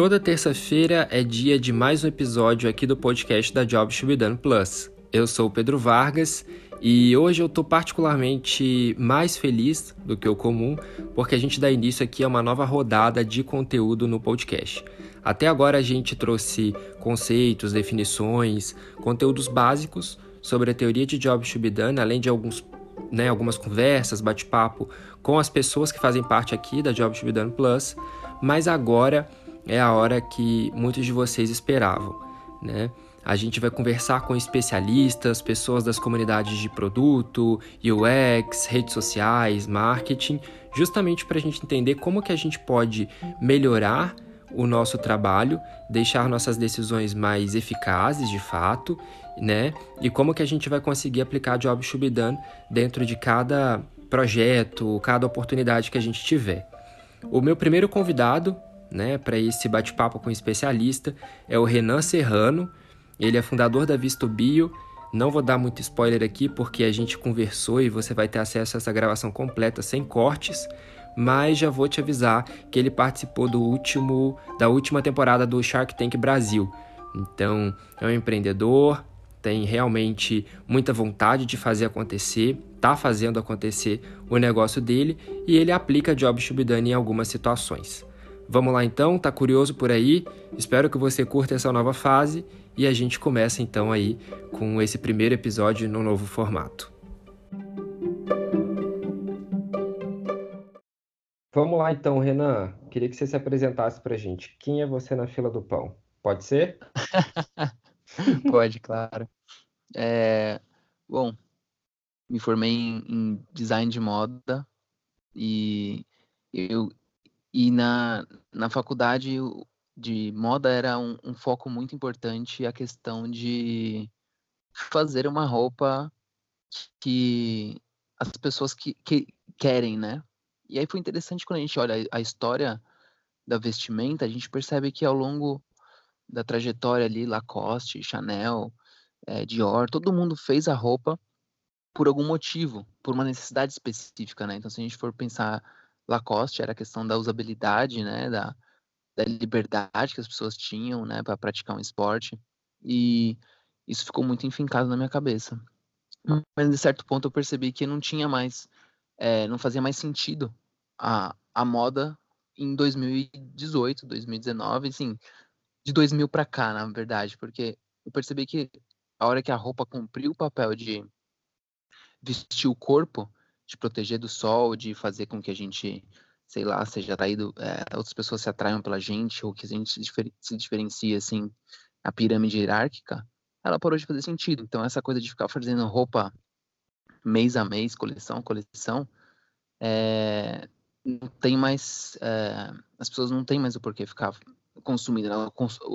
Toda terça-feira é dia de mais um episódio aqui do podcast da Job Should Be Done Plus. Eu sou o Pedro Vargas e hoje eu estou particularmente mais feliz do que o comum, porque a gente dá início aqui a uma nova rodada de conteúdo no podcast. Até agora a gente trouxe conceitos, definições, conteúdos básicos sobre a teoria de Job Should Be Done, além de alguns, né, algumas conversas, bate-papo com as pessoas que fazem parte aqui da Job Should Be Done Plus, mas agora é a hora que muitos de vocês esperavam, né? A gente vai conversar com especialistas, pessoas das comunidades de produto, UX, redes sociais, marketing, justamente para a gente entender como que a gente pode melhorar o nosso trabalho, deixar nossas decisões mais eficazes de fato, né? E como que a gente vai conseguir aplicar Job Should Be Done dentro de cada projeto, cada oportunidade que a gente tiver. O meu primeiro convidado, né, para esse bate-papo com um especialista é o Renan Serrano. Ele é fundador da Visto Bio. Não vou dar muito spoiler aqui porque a gente conversou e você vai ter acesso a essa gravação completa sem cortes, mas já vou te avisar que ele participou do último da última temporada do Shark Tank Brasil. Então, é um empreendedor, tem realmente muita vontade de fazer acontecer, está fazendo acontecer o negócio dele e ele aplica Job Shubidani em algumas situações. Vamos lá então, tá curioso por aí? Espero que você curta essa nova fase e a gente começa então aí com esse primeiro episódio no novo formato. Vamos lá então, Renan. Queria que você se apresentasse pra gente. Quem é você na fila do pão? Pode ser? Pode, claro. É, bom, me formei em, em, design de moda e eu e na, na faculdade de moda era um, um foco muito importante a questão de fazer uma roupa que as pessoas que, que querem, né? E aí foi interessante quando a gente olha a história da vestimenta, a gente percebe que ao longo da trajetória ali, Lacoste, Chanel, é, Dior, todo mundo fez a roupa por algum motivo, por uma necessidade específica, né? Então, se a gente for pensar Lacoste, era a questão da usabilidde, né? Da, da liberdade que as pessoas tinham, né? Para praticar um esporte. E isso ficou muito enfincado na minha cabeça. Mas, de certo ponto, eu percebi que não tinha mais, é, não fazia mais sentido a, a moda em 2018, 2019, assim, de 2000 para cá, na verdade, porque eu percebi que a hora que a roupa cumpriu o papel de vestir o corpo, de proteger do sol, de fazer com que a gente, sei lá, seja atraído, é, outras pessoas se atraiam pela gente, ou que a gente se, difer se diferencie, assim, na pirâmide hierárquica, ela parou de fazer sentido. Então, essa coisa de ficar fazendo roupa mês a mês, coleção a coleção, é, não tem mais. É, as pessoas não têm mais o porquê ficar consumindo. Né?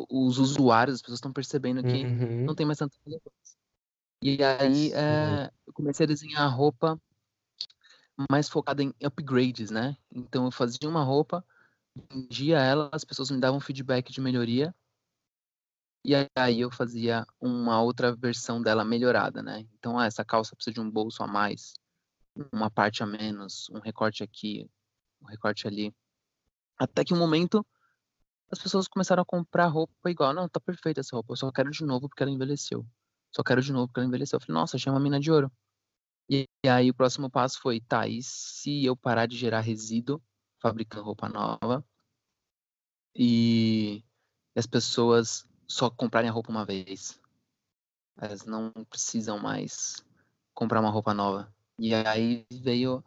Os usuários, as pessoas estão percebendo que uhum. não tem mais tanta relevância. E aí é, eu comecei a desenhar roupa mais focada em upgrades, né? Então eu fazia uma roupa, vendia ela, as pessoas me davam feedback de melhoria. E aí eu fazia uma outra versão dela melhorada, né? Então, ah, essa calça precisa de um bolso a mais, uma parte a menos, um recorte aqui, um recorte ali. Até que um momento as pessoas começaram a comprar roupa igual. Não, tá perfeita essa roupa, eu só quero de novo porque ela envelheceu. Só quero de novo porque ela envelheceu. Eu falei, nossa, achei uma mina de ouro. E, aí o próximo passo foi, tá, e se eu parar de gerar resíduo fabricando roupa nova e as pessoas só comprarem a roupa uma vez? Elas não precisam mais comprar uma roupa nova. E aí veio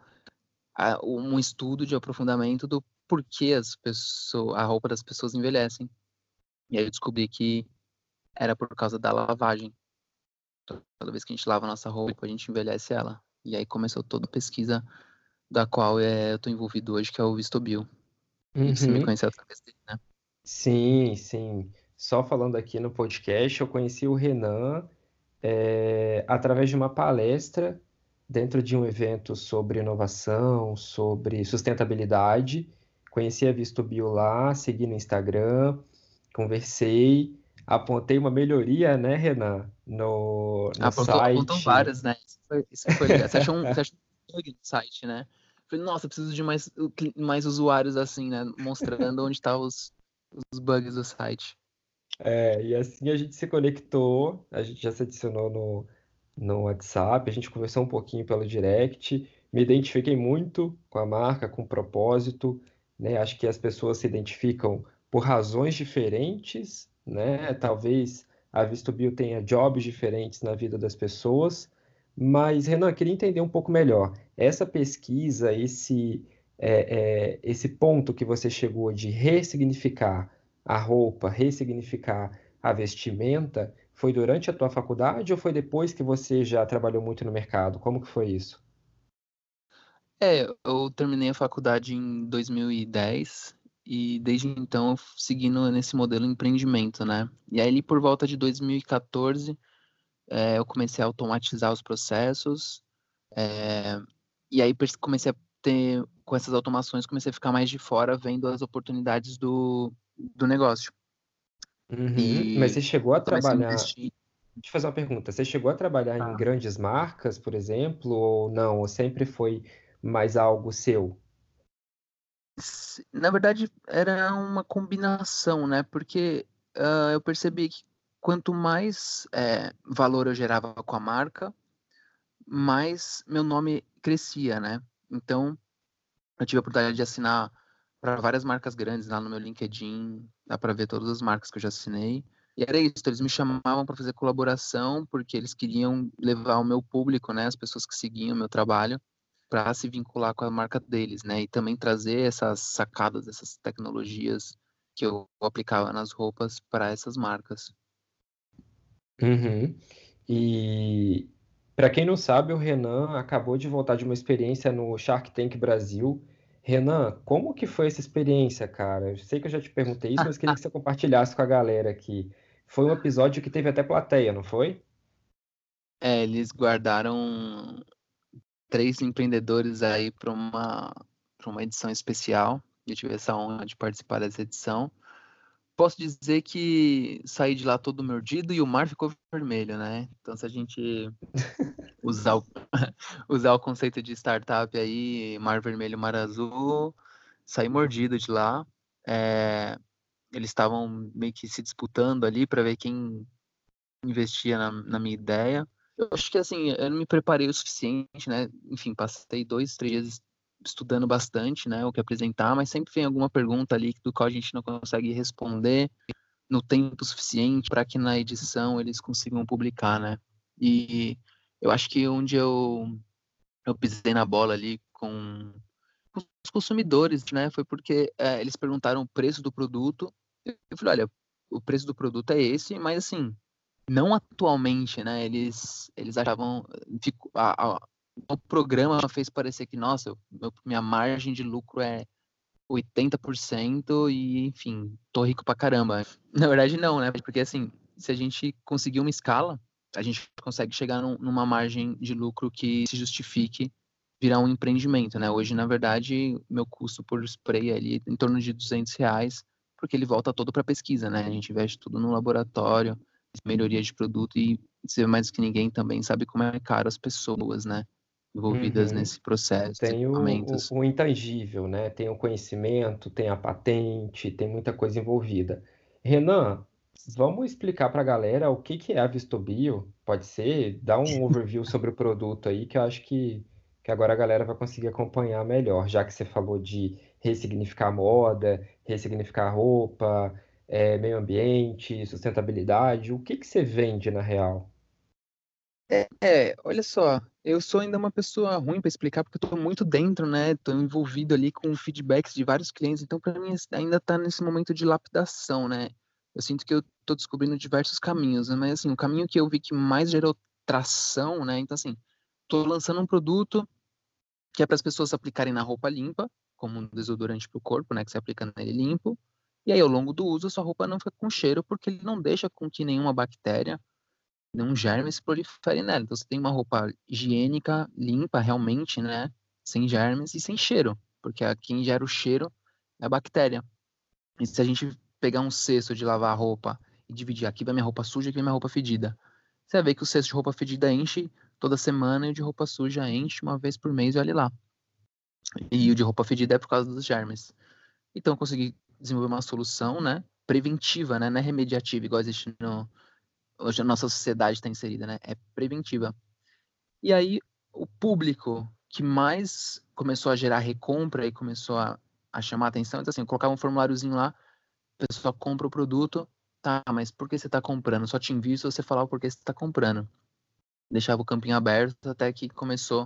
um estudo de aprofundamento do por que as pessoas, a roupa das pessoas envelhecem. E aí eu descobri que era por causa da lavagem. Toda vez que a gente lava a nossa roupa, a gente envelhece ela. E aí começou toda a pesquisa da qual é, eu estou envolvido hoje, que é o Vistobio. Uhum. Você me uhum. conheceu através dele, né? Sim, sim. Só falando aqui no podcast, eu conheci o Renan é, através de uma palestra dentro de um evento sobre inovação, sobre sustentabilidade. Conheci a Visto Bio lá, segui no Instagram, conversei, apontei uma melhoria, né, Renan, no, no apontou, site. Apontou várias, né? Isso foi, isso foi legal. Você achou um, você achou um bug no site, né? Falei, nossa, preciso de mais, mais usuários assim, né? Mostrando onde estão tá os, os bugs do site. É, e assim a gente se conectou, a gente já se adicionou no, no WhatsApp, a gente conversou um pouquinho pelo direct, me identifiquei muito com a marca, com o propósito, né? Acho que as pessoas se identificam por razões diferentes, né? Talvez a VistoBio tenha jobs diferentes na vida das pessoas, mas Renan, queria entender um pouco melhor. Essa pesquisa, esse, é, é, esse ponto que você chegou de ressignificar a roupa, ressignificar a vestimenta, foi durante a tua faculdade ou foi depois que você já trabalhou muito no mercado? Como que foi isso? É, eu terminei a faculdade em 2010 e desde então seguindo nesse modelo empreendimento, né? E aí por volta de 2014 é, eu comecei a automatizar os processos é, e aí comecei a ter com essas automações comecei a ficar mais de fora vendo as oportunidades do, do negócio. Uhum. E Mas você chegou a trabalhar. Deixa eu fazer uma pergunta. Você chegou a trabalhar ah. em grandes marcas, por exemplo, ou não? Ou sempre foi mais algo seu? Na verdade, era uma combinação, né? Porque uh, eu percebi que quanto mais é, valor eu gerava com a marca, mais meu nome crescia, né? Então, eu tive a oportunidade de assinar para várias marcas grandes lá no meu LinkedIn, dá para ver todas as marcas que eu já assinei. E era isso, eles me chamavam para fazer colaboração porque eles queriam levar o meu público, né, as pessoas que seguiam o meu trabalho, para se vincular com a marca deles, né, e também trazer essas sacadas, essas tecnologias que eu aplicava nas roupas para essas marcas. Uhum. E para quem não sabe, o Renan acabou de voltar de uma experiência no Shark Tank Brasil Renan, como que foi essa experiência, cara? Eu sei que eu já te perguntei isso, mas queria que você compartilhasse com a galera aqui. Foi um episódio que teve até plateia, não foi? É, eles guardaram três empreendedores aí para uma, para uma edição especial. Eu tive essa honra de participar dessa edição posso dizer que saí de lá todo mordido e o mar ficou vermelho, né? Então, se a gente usar o, usar o conceito de startup aí, mar vermelho, mar azul, saí mordido de lá. É, eles estavam meio que se disputando ali para ver quem investia na, na, minha ideia. Eu acho que assim, eu não me preparei o suficiente, né? Enfim, passei dois, três dias estudando bastante, né, o que apresentar, mas sempre vem alguma pergunta ali do qual a gente não consegue responder no tempo suficiente para que na edição eles consigam publicar, né? E eu acho que onde eu eu pisei na bola ali com os consumidores, né, foi porque é, eles perguntaram o preço do produto. Eu falei, olha, o preço do produto é esse, mas assim, não atualmente, né? Eles eles achavam a, a, o programa fez parecer que, nossa, meu, minha margem de lucro é 80% e, enfim, tô rico pra caramba. Na verdade, não, né? Porque, assim, se a gente conseguir uma escala, a gente consegue chegar num, numa margem de lucro que se justifique virar um empreendimento, né? Hoje, na verdade, meu custo por spray é ali em torno de 200 reais, porque ele volta todo para pesquisa, né? A gente investe tudo no laboratório, melhoria de produto e você mais que ninguém também sabe como é caro as pessoas, né? envolvidas uhum. nesse processo. Tem o, o, o, intangível, né? Tem o conhecimento, tem a patente, tem muita coisa envolvida. Renan, vamos explicar para a galera o que, que é a Vistobio? Pode ser? Dá um overview sobre o produto aí, que eu acho que, que agora a galera vai conseguir acompanhar melhor, já que você falou de ressignificar moda, ressignificar roupa, é, meio ambiente, sustentabilidade. O que, que você vende na real? É, é, olha só, eu sou ainda uma pessoa ruim para explicar porque eu tô muito dentro, né? Tô envolvido ali com feedbacks de vários clientes, então para mim ainda tá nesse momento de lapidação, né? Eu sinto que eu tô descobrindo diversos caminhos, né? mas assim, o caminho que eu vi que mais gerou tração, né? Então assim, tô lançando um produto que é para as pessoas aplicarem na roupa limpa, como um desodorante para o corpo, né, que você aplica nele limpo. E aí ao longo do uso a sua roupa não fica com cheiro porque ele não deixa com que nenhuma bactéria nenhum germe se prolifere nela. Então você tem uma roupa higiênica, limpa realmente, né? Sem germes e sem cheiro, porque quem gera o cheiro é a bactéria. E se a gente pegar um cesto de lavar a roupa e dividir aqui vai minha roupa suja, aqui vai minha roupa fedida. Você vai ver que o cesto de roupa fedida enche toda semana e o de roupa suja enche uma vez por mês e olha lá. E o de roupa fedida é por causa dos germes. Então eu consegui desenvolver uma solução, né? Preventiva, né? Não é remediativa, igual existe no. Hoje a nossa sociedade está inserida, né? É preventiva. E aí, o público que mais começou a gerar recompra e começou a, a chamar atenção, então assim, eu colocava um formuláriozinho lá, a pessoa compra o produto, tá, mas por que você está comprando? Só te envio se você falar o porquê você está comprando. Deixava o campinho aberto até que começou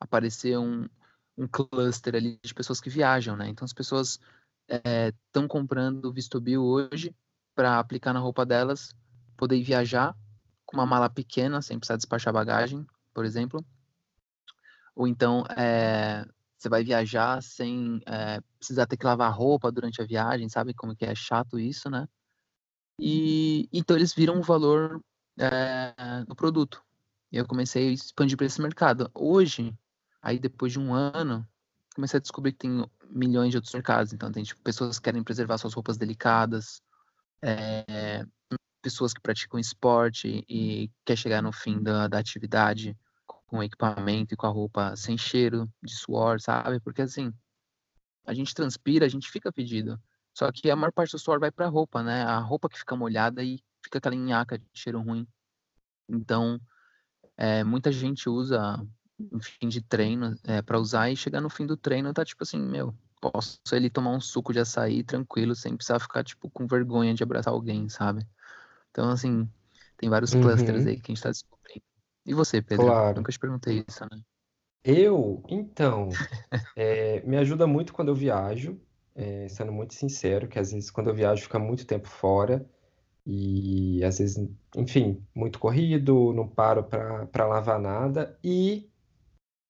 a aparecer um, um cluster ali de pessoas que viajam, né? Então as pessoas estão é, comprando o visto bio hoje para aplicar na roupa delas, poder viajar com uma mala pequena, sem precisar despachar bagagem, por exemplo. Ou então é, você vai viajar sem é, precisar ter que lavar roupa durante a viagem, sabe como que é chato isso, né? E então eles viram o valor é, no produto. E eu comecei a expandir para esse mercado. Hoje, aí depois de um ano, comecei a descobrir que tem milhões de outros mercados. Então, tem tipo, pessoas que querem preservar suas roupas delicadas, é, pessoas que praticam esporte e quer chegar no fim da, da atividade com equipamento e com a roupa sem cheiro de suor, sabe? Porque assim, a gente transpira, a gente fica pedido. Só que a maior parte do suor vai para a roupa, né? A roupa que fica molhada e fica aquela nhaca de cheiro ruim. Então, é, muita gente usa em fim de treino é, para usar e chegar no fim do treino tá tipo assim, meu, posso ele tomar um suco de açaí tranquilo, sem precisar ficar tipo com vergonha de abraçar alguém, sabe? Então, assim, tem vários uhum. clusters aí que a gente tá descobrindo. E você, Pedro? Claro. Nunca te perguntei isso, né? Eu, então, é, me ajuda muito quando eu viajo, é, sendo muito sincero, que às vezes quando eu viajo fica muito tempo fora e às vezes, enfim, muito corrido, não paro para lavar nada e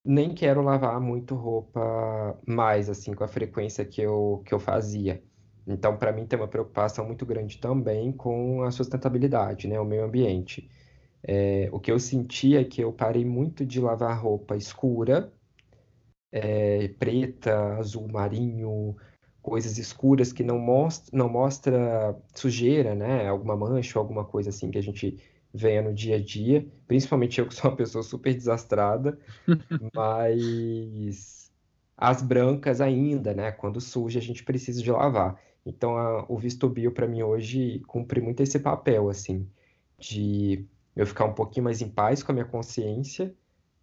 nem quero lavar muito roupa mais, assim, com a frequência que eu, que eu fazia. Então, para mim, tem uma preocupação muito grande também com a sustentabilidade, né, o meio ambiente. É, o que eu senti é que eu parei muito de lavar roupa escura, é, preta, azul marinho, coisas escuras que não mostra, não mostra sujeira, né, alguma mancha, alguma coisa assim que a gente venha no dia a dia, principalmente eu que sou uma pessoa super desastrada, mas as brancas ainda, né? Quando suja, a gente precisa de lavar. Então, a, o visto bio para mim hoje cumpre muito esse papel, assim, de eu ficar um pouquinho mais em paz com a minha consciência,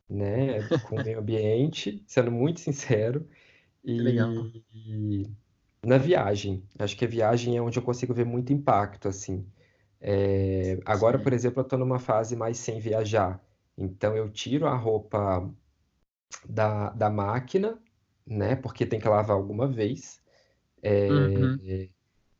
né? Com o meio ambiente, sendo muito sincero. E, Legal. e na viagem, acho que a viagem é onde eu consigo ver muito impacto, assim. É, agora, Sim. por exemplo, eu estou numa fase mais sem viajar. Então, eu tiro a roupa da, da máquina, né? Porque tem que lavar alguma vez. É, uhum.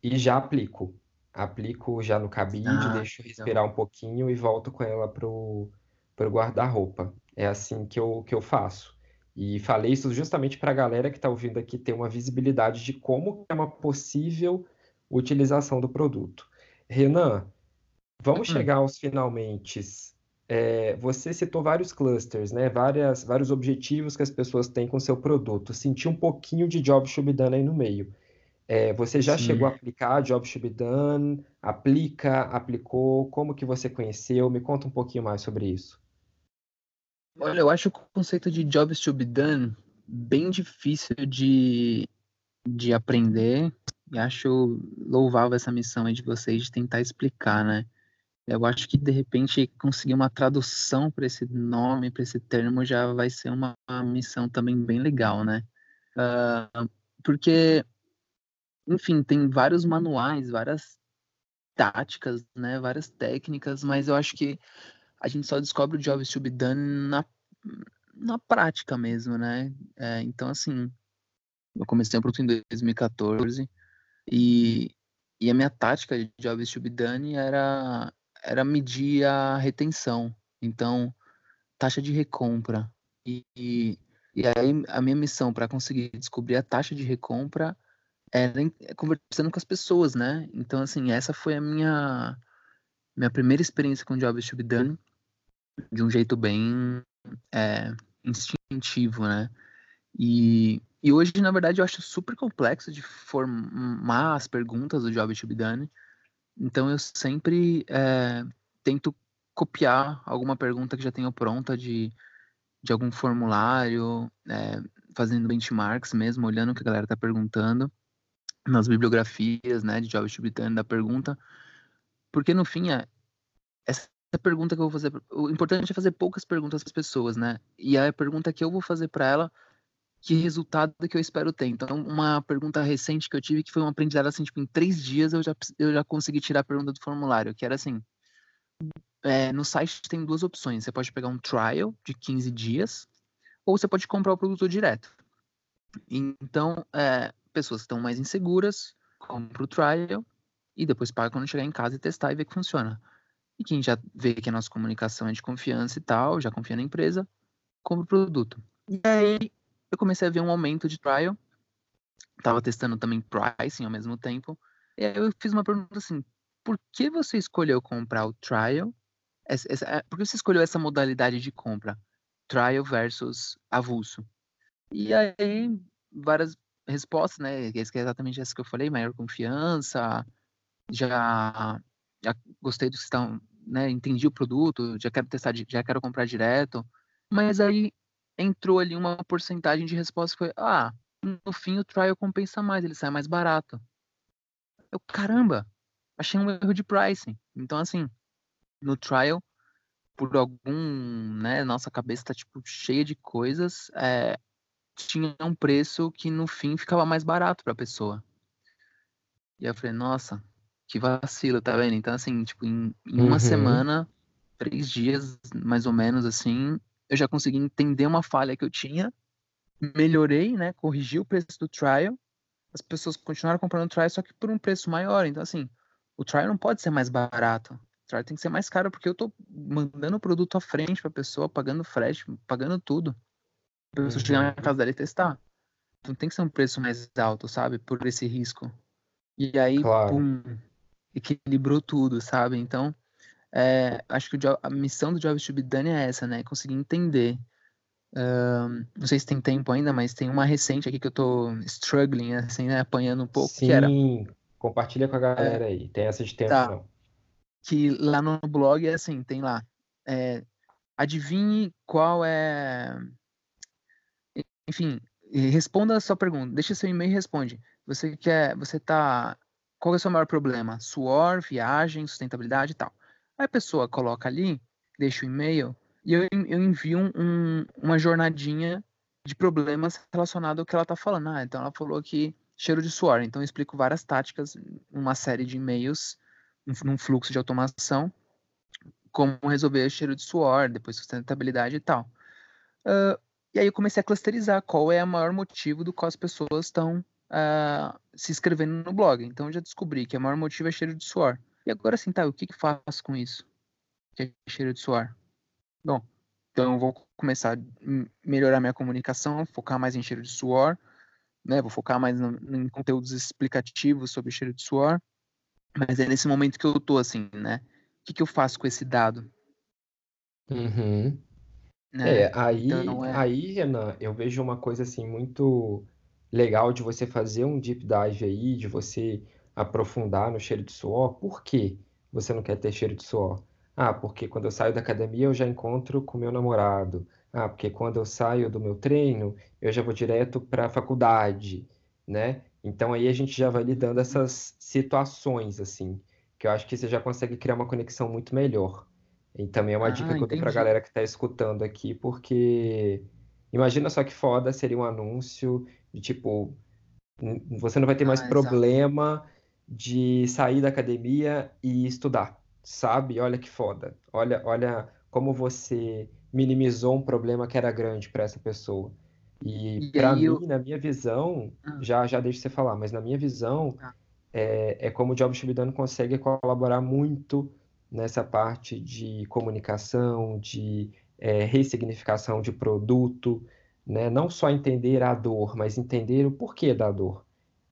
E já aplico. Aplico já no cabide, ah, deixo respirar um pouquinho e volto com ela pro, pro guarda-roupa. É assim que eu, que eu faço. E falei isso justamente para a galera que está ouvindo aqui ter uma visibilidade de como é uma possível utilização do produto. Renan, vamos hum. chegar aos finalmente. É, você citou vários clusters, né? Várias, vários objetivos que as pessoas têm com o seu produto. Senti um pouquinho de Job Should Be Done aí no meio. É, você já Sim. chegou a aplicar Job Should Be Done? Aplica, aplicou? Como que você conheceu? Me conta um pouquinho mais sobre isso. Olha, eu acho o conceito de Jobs to be done bem difícil de, de aprender e acho louvável essa missão aí de vocês de tentar explicar, né? Eu acho que de repente conseguir uma tradução para esse nome, para esse termo, já vai ser uma, missão também bem legal, né? Uh, porque, enfim, tem vários manuais, várias táticas, né? Várias técnicas, mas eu acho que a gente só descobre o Jobs to na, na prática mesmo, né? É, então, assim, eu comecei o produto em 2014 e, e a minha tática de Jobs to be done era, era medir a retenção. Então, taxa de recompra. E, e, aí a minha missão para conseguir descobrir a taxa de recompra era é conversando com as pessoas, né? Então, assim, essa foi a minha, minha primeira experiência com Jobs to be done de um jeito bem é, instintivo, né? E, e hoje, na verdade, eu acho super complexo de formar as perguntas do Job to be done. Então, eu sempre é, tento copiar alguma pergunta que já tenho pronta de, de algum formulário, é, fazendo benchmarks mesmo, olhando o que a galera está perguntando. nas bibliografias, né, de Jobs to be done, da pergunta, porque no fim, é, essa pergunta que eu vou fazer, o importante é fazer poucas perguntas para as pessoas, né, e a pergunta que eu vou fazer para ela, que resultado que eu espero ter. Então, uma pergunta recente que eu tive, que foi um aprendizado assim, tipo, em três dias eu já, eu já consegui tirar a pergunta do formulário, que era assim, é, no site tem duas opções, você pode pegar um trial de 15 dias, ou você pode comprar o produto direto. Então, é, pessoas que estão mais inseguras compram o trial e depois paga quando chegar em casa e testar e ver que funciona. E quem já vê que a nossa comunicação é de confiança e tal, já confia na empresa, compra o produto. E aí eu comecei a ver um aumento de trial. Tava testando também pricing ao mesmo tempo. E aí eu fiz uma pergunta assim: por que você escolheu comprar o trial? Essa, essa, é, por que você escolheu essa modalidade de compra? Trial versus avulso. E aí, várias respostas, né? Que é exatamente essa que eu falei, maior confiança, já, já gostei do sistema, né? Entendi o produto, já quero testar, já quero comprar direto. Mas aí entrou ali uma porcentagem de resposta que foi, ah, no fim o trial compensa mais, ele sai mais barato. Eu, caramba, achei um erro de pricing. Então, assim, no trial, por algum, né, nossa cabeça tá, tipo, cheia de coisas, é, tinha um preço que no fim ficava mais barato para a pessoa. E eu falei, nossa, que vacilo, tá vendo? Então, assim, tipo, em, em uma uhum. semana, três dias, mais ou menos, assim, eu já consegui entender uma falha que eu tinha, melhorei, né, corrigi o preço do trial, as pessoas continuaram comprando o trial, só que por um preço maior. Então, assim, o trial não pode ser mais barato. O trial tem que ser mais caro, porque eu tô mandando o produto à frente pra pessoa, pagando frete, pagando tudo pra pessoa chegar na uhum. casa dela e testar. Então tem que ser um preço mais alto, sabe? Por esse risco. E aí, claro. pum, equilibrou tudo, sabe? Então, é, acho que a missão do Jobs to be done é essa, né? Conseguir entender. Um, não sei se tem tempo ainda, mas tem uma recente aqui que eu tô struggling, assim, né? Apanhando um pouco. Sim, que era, compartilha com a galera é, aí. Tem essa de tempo, tá, não. Que lá no blog é assim, tem lá. É, adivinhe qual é enfim, responda a sua pergunta. Deixa seu e-mail e responde. Você quer, você tá, qual é o seu maior problema? Suor, viagem, sustentabilidade e tal. Aí a pessoa coloca ali, deixa o e-mail e eu, eu envio um, uma jornadinha de problemas relacionados ao que ela tá falando. Ah, então ela falou que cheiro de suor. Então eu explico várias táticas, uma série de e-mails, num fluxo de automação, como resolver cheiro de suor, depois sustentabilidade e tal. Uh, e aí eu comecei a clusterizar qual é o maior motivo do qual as pessoas estão uh, se inscrevendo no blog. Então eu já descobri que o maior motivo é cheiro de suor. E agora sim, tá, o que que faço com isso? Que é cheiro de suor. Bom, então eu vou começar a melhorar minha comunicação, focar mais em cheiro de suor, né? Vou focar mais no, em conteúdos explicativos sobre cheiro de suor. Mas é nesse momento que eu tô assim, né? O que, que eu faço com esse dado? Uhum. Né? É, aí, Então é. aí, Renan, eu vejo uma coisa assim muito legal de você fazer um deep dive aí, de você aprofundar no cheiro de suor. Por que você não quer ter cheiro de suor? Ah, porque quando eu saio da academia eu já encontro com meu namorado. Ah, porque quando eu saio do meu treino eu já vou direto para a faculdade, né? Então aí a gente já vai lidando essas situações assim, que eu acho que você já consegue criar uma conexão muito melhor. E também é uma dica Ah, que eu dou pra galera que tá escutando aqui, porque imagina só que foda seria um anúncio de tipo, você não vai ter mais Ah, problema de sair da academia e estudar, sabe? Olha que foda. Olha, olha como você minimizou um problema que era grande para essa pessoa. E E para mim, eu. na minha visão, Ah, já já deixa você falar, mas na minha visão, tá. é, é como o Job Shibidano consegue colaborar muito nessa parte de comunicação, de é, ressignificação de produto, né? não só entender a dor, mas entender o porquê da dor.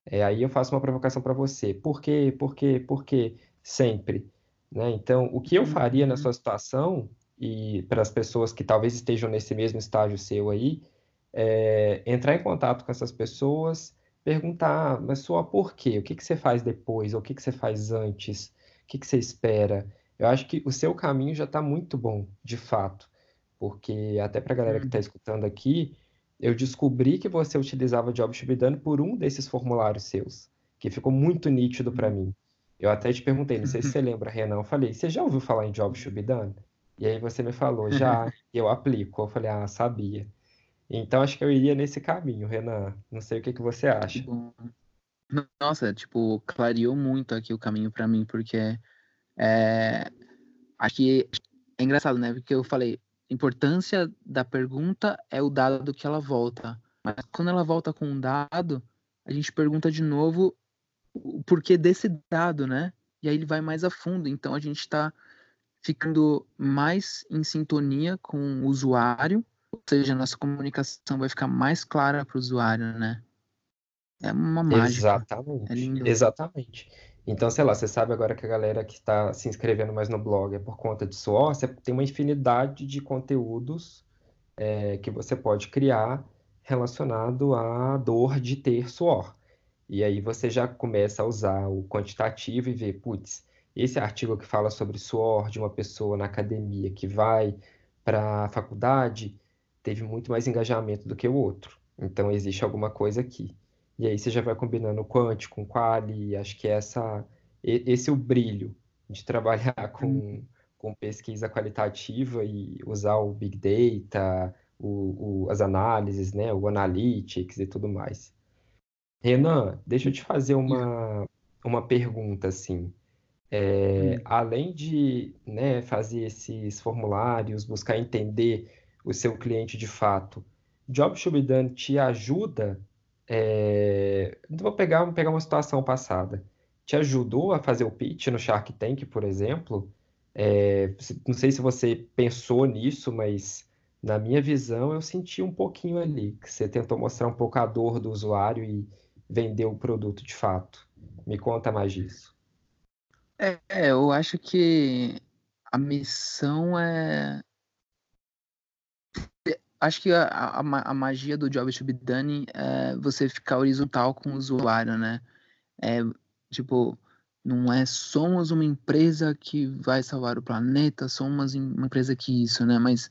É, aí eu faço uma provocação para você. Por quê? Por quê? Por quê? Sempre. Né? Então, o que eu faria na uhum. sua situação, e para as pessoas que talvez estejam nesse mesmo estágio seu aí, é entrar em contato com essas pessoas, perguntar, mas só por quê? O que, que você faz depois? Ou o que, que você faz antes? O que, que você espera? Eu acho que o seu caminho já está muito bom, de fato, porque até para a galera que está uhum. escutando aqui, eu descobri que você utilizava Job Shubidano por um desses formulários seus. que ficou muito nítido para mim. Eu até te perguntei, não sei se você lembra, Renan, eu falei, você já ouviu falar em Job Done? E aí você me falou, já, e eu aplico. Eu falei, ah, sabia. Então acho que eu iria nesse caminho, Renan. Não sei o que, que você acha. Nossa, tipo, clareou muito aqui o caminho para mim, porque é, acho que é engraçado, né? Porque eu falei, importância da pergunta é o dado que ela volta. Mas quando ela volta com um dado, a gente pergunta de novo o porquê desse dado, né? E aí ele vai mais a fundo. Então a gente está ficando mais em sintonia com o usuário, ou seja, nossa comunicação vai ficar mais clara para o usuário, né? É uma mágica. Exatamente. É. Exatamente. Então, sei lá, você sabe agora que a galera que está se inscrevendo mais no blog é por conta de suor, você tem uma infinidade de conteúdos é, que você pode criar relacionado à dor de ter suor. E aí você já começa a usar o quantitativo e ver, putz, esse artigo que fala sobre suor de uma pessoa na academia que vai para a faculdade teve muito mais engajamento do que o outro. Então existe alguma coisa aqui. E aí você já vai combinando quant com quali, acho que essa esse é o brilho de trabalhar com, uhum. com pesquisa qualitativa e usar o Big Data, o, o, as análises, né, o Analytics e tudo mais. Renan, deixa eu te fazer uma, uma pergunta assim. É, hum. além de né, fazer esses formulários, buscar entender o seu cliente de fato, Job Should Be Done te ajuda? É, vou pegar, pegar uma situação passada. Te ajudou a fazer o pitch no Shark Tank, por exemplo? É, não sei se você pensou nisso, mas na minha visão eu senti um pouquinho ali, que você tentou mostrar um pouco a dor do usuário e vender o produto de fato. Me conta mais disso. É, eu acho que a missão é. Acho que a, a, a magia do Job to be done é você ficar horizontal com o usuário, né? É, tipo, não é somos uma empresa que vai salvar o planeta, somos uma empresa que isso, né? Mas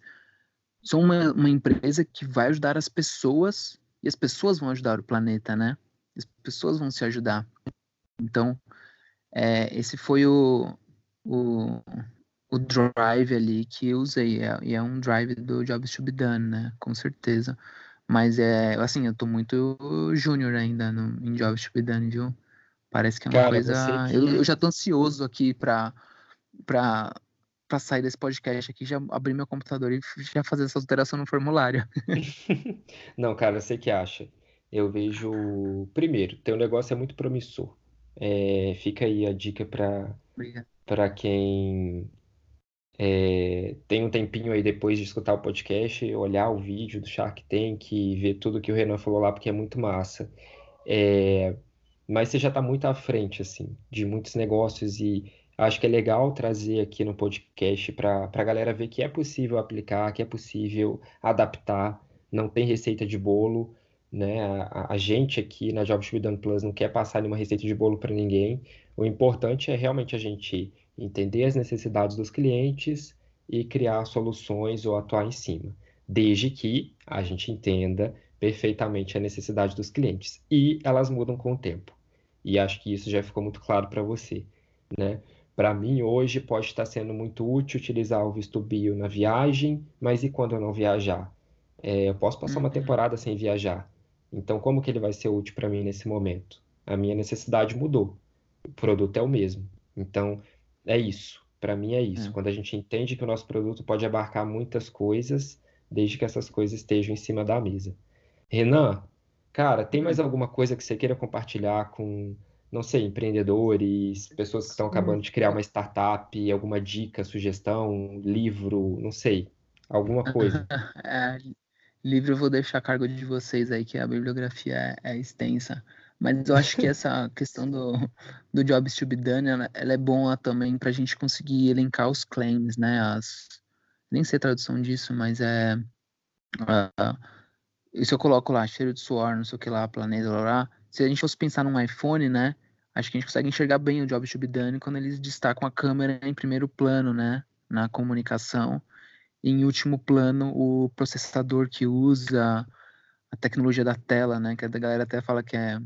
somos uma, uma empresa que vai ajudar as pessoas e as pessoas vão ajudar o planeta, né? as pessoas vão se ajudar. Então, é, esse foi o, o, o drive ali que eu usei. É, e é um drive do Jobs to be done, né? Com certeza. Mas é assim, eu tô muito júnior ainda no, em Jobs to be done, viu? Parece que é uma Cara, coisa. Que... Eu, eu, já tô ansioso aqui pra, pra, pra sair desse podcast aqui, já abrir meu computador e já fazer essa alteração no formulário. Não, cara, você que acha eu vejo. Primeiro, teu negócio é muito promissor. É, fica aí a dica para quem é, tem um tempinho aí depois de escutar o podcast, olhar o vídeo do Shark Tank e ver tudo que o Renan falou lá, porque é muito massa. É, mas você já está muito à frente, assim, de muitos negócios e acho que é legal trazer aqui no podcast para a galera ver que é possível aplicar, que é possível adaptar, não tem receita de bolo né? A, a gente aqui na Job Done Plus não quer passar nenhuma receita de bolo para ninguém. O importante é realmente a gente entender as necessidades dos clientes e criar soluções ou atuar em cima, desde que a gente entenda perfeitamente a necessidade dos clientes. E elas mudam com o tempo. E acho que isso já ficou muito claro para você, né? Para mim, hoje pode estar sendo muito útil utilizar o visto bio na viagem, mas e quando eu não viajar? É, eu posso passar uma uhum. temporada sem viajar. Então, como que ele vai ser útil para mim nesse momento? A minha necessidade mudou. O produto é o mesmo. Então, é isso. Para mim é isso. É. Quando a gente entende que o nosso produto pode abarcar muitas coisas, desde que essas coisas estejam em cima da mesa. Renan, cara, tem mais hum. alguma coisa que você queira compartilhar com, não sei, empreendedores, pessoas que estão acabando de criar uma startup, alguma dica, sugestão, livro, não sei, alguma coisa? É, Livro eu vou deixar a cargo de vocês aí, que a bibliografia é, é extensa. Mas eu acho que essa questão do, do Jobs to be done, ela, ela é boa também para a gente conseguir elencar os claims, né? As, nem sei a tradução disso, mas é... Uh, se eu coloco lá, cheiro de suor, não sei o que lá, planeta, se a gente fosse pensar num iPhone, né? Acho que a gente consegue enxergar bem o Jobs to be done quando eles destacam a câmera em primeiro plano, né? Na comunicação em último plano o processador que usa a tecnologia da tela, né? Que a galera até fala que é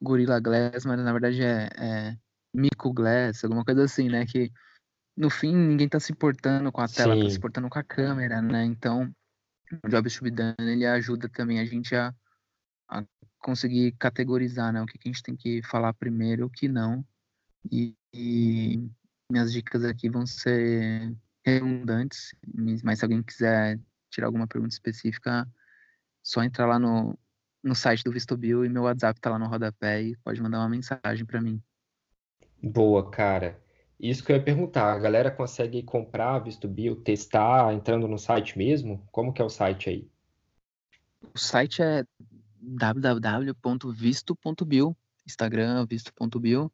Gorilla Glass, mas na verdade é, é Mico Glass, alguma coisa assim, né? Que no fim ninguém tá se importando com a tela, Sim. tá se importando com a câmera, né? Então o Job Subdan ele ajuda também a gente a, a conseguir categorizar, né? O que, que, a gente tem que falar primeiro, o que não. E, e minhas dicas aqui vão ser redundantes, mas se alguém quiser tirar alguma pergunta específica, só entrar lá no, no site do Vistobil e meu WhatsApp tá lá no rodapé e pode mandar uma mensagem para mim. Boa, cara. Isso que eu ia perguntar, a galera consegue comprar Vistobil, testar, entrando no site mesmo? Como que é o site aí? O site é www.visto.bio, Instagram, visto.bio.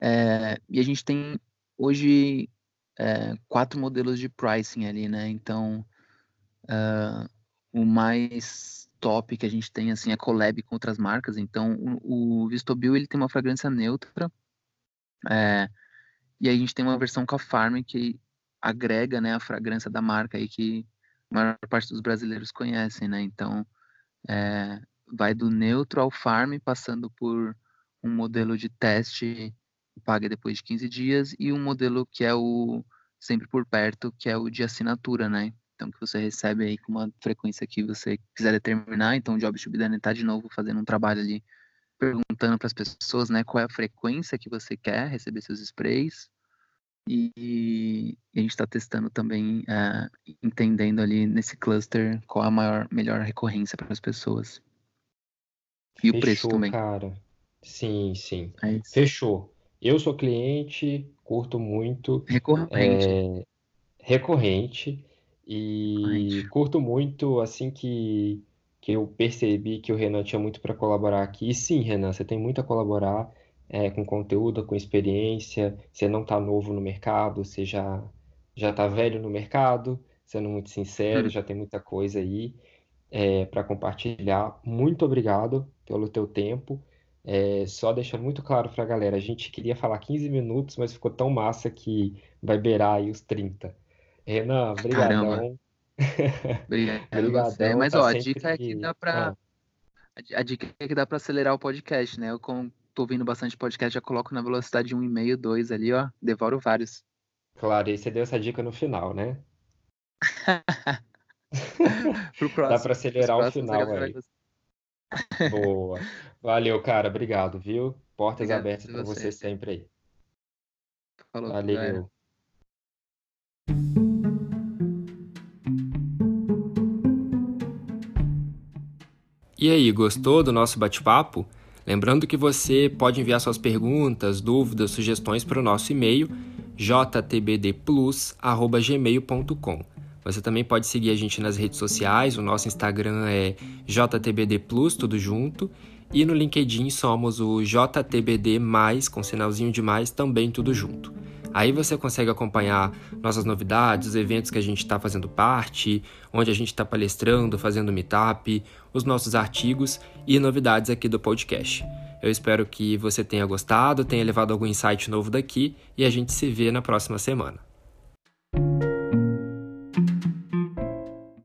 É, e a gente tem hoje é, quatro modelos de pricing ali, né? Então, uh, o mais top que a gente tem assim é collab com outras marcas. Então, o, o Vistobil ele tem uma fragrância neutra. É, e aí a gente tem uma versão com a Farm que agrega, né, a fragrância da marca aí que a maior parte dos brasileiros conhecem, né? Então, é, vai do neutro ao Farm, passando por um modelo de teste paga depois de 15 dias e um modelo que é o sempre por perto, que é o de assinatura, né? Então, que você recebe aí com uma frequência que você quiser determinar. Então, o Job Shubidane está de novo fazendo um trabalho ali, perguntando para as pessoas, né, qual é a frequência que você quer receber seus sprays. E, e a gente está testando também, é, entendendo ali nesse cluster qual a maior, melhor recorrência para as pessoas. E Fechou, o preço também. cara. Sim, sim. É Fechou. Eu sou cliente, curto muito. Recorrente. É, recorrente. E curto muito, assim que, que eu percebi que o Renan tinha muito para colaborar aqui. E sim, Renan, você tem muito a colaborar é, com conteúdo, com experiência. Você não está novo no mercado, você já, já tá velho no mercado, sendo muito sincero, hum. já tem muita coisa aí é, para compartilhar. Muito obrigado pelo teu tempo. É, só deixando muito claro para a galera, a gente queria falar 15 minutos, mas ficou tão massa que vai beirar aí os 30. Renan, obrigadão. Obrigado você. Mas tá ó, a dica é que dá para ah. a dica é que dá para acelerar o podcast, né? Eu como tô ouvindo bastante podcast, já coloco na velocidade 1,5, 2 ali, ó, devoro vários. Claro, e você deu essa dica no final, né? Pro próximo. Dá para acelerar o final aí. Boa. Valeu, cara. Obrigado, viu? Portas Obrigado abertas para você. você sempre aí. Falou, Valeu. Galera. E aí, gostou do nosso bate-papo? Lembrando que você pode enviar suas perguntas, dúvidas, sugestões para o nosso e-mail jtbdplus@gmail.com. Você também pode seguir a gente nas redes sociais, o nosso Instagram é jtbdplus, tudo junto, e no LinkedIn somos o jtbd+, com sinalzinho de mais, também tudo junto. Aí você consegue acompanhar nossas novidades, os eventos que a gente está fazendo parte, onde a gente está palestrando, fazendo meetup, os nossos artigos e novidades aqui do podcast. Eu espero que você tenha gostado, tenha levado algum insight novo daqui e a gente se vê na próxima semana.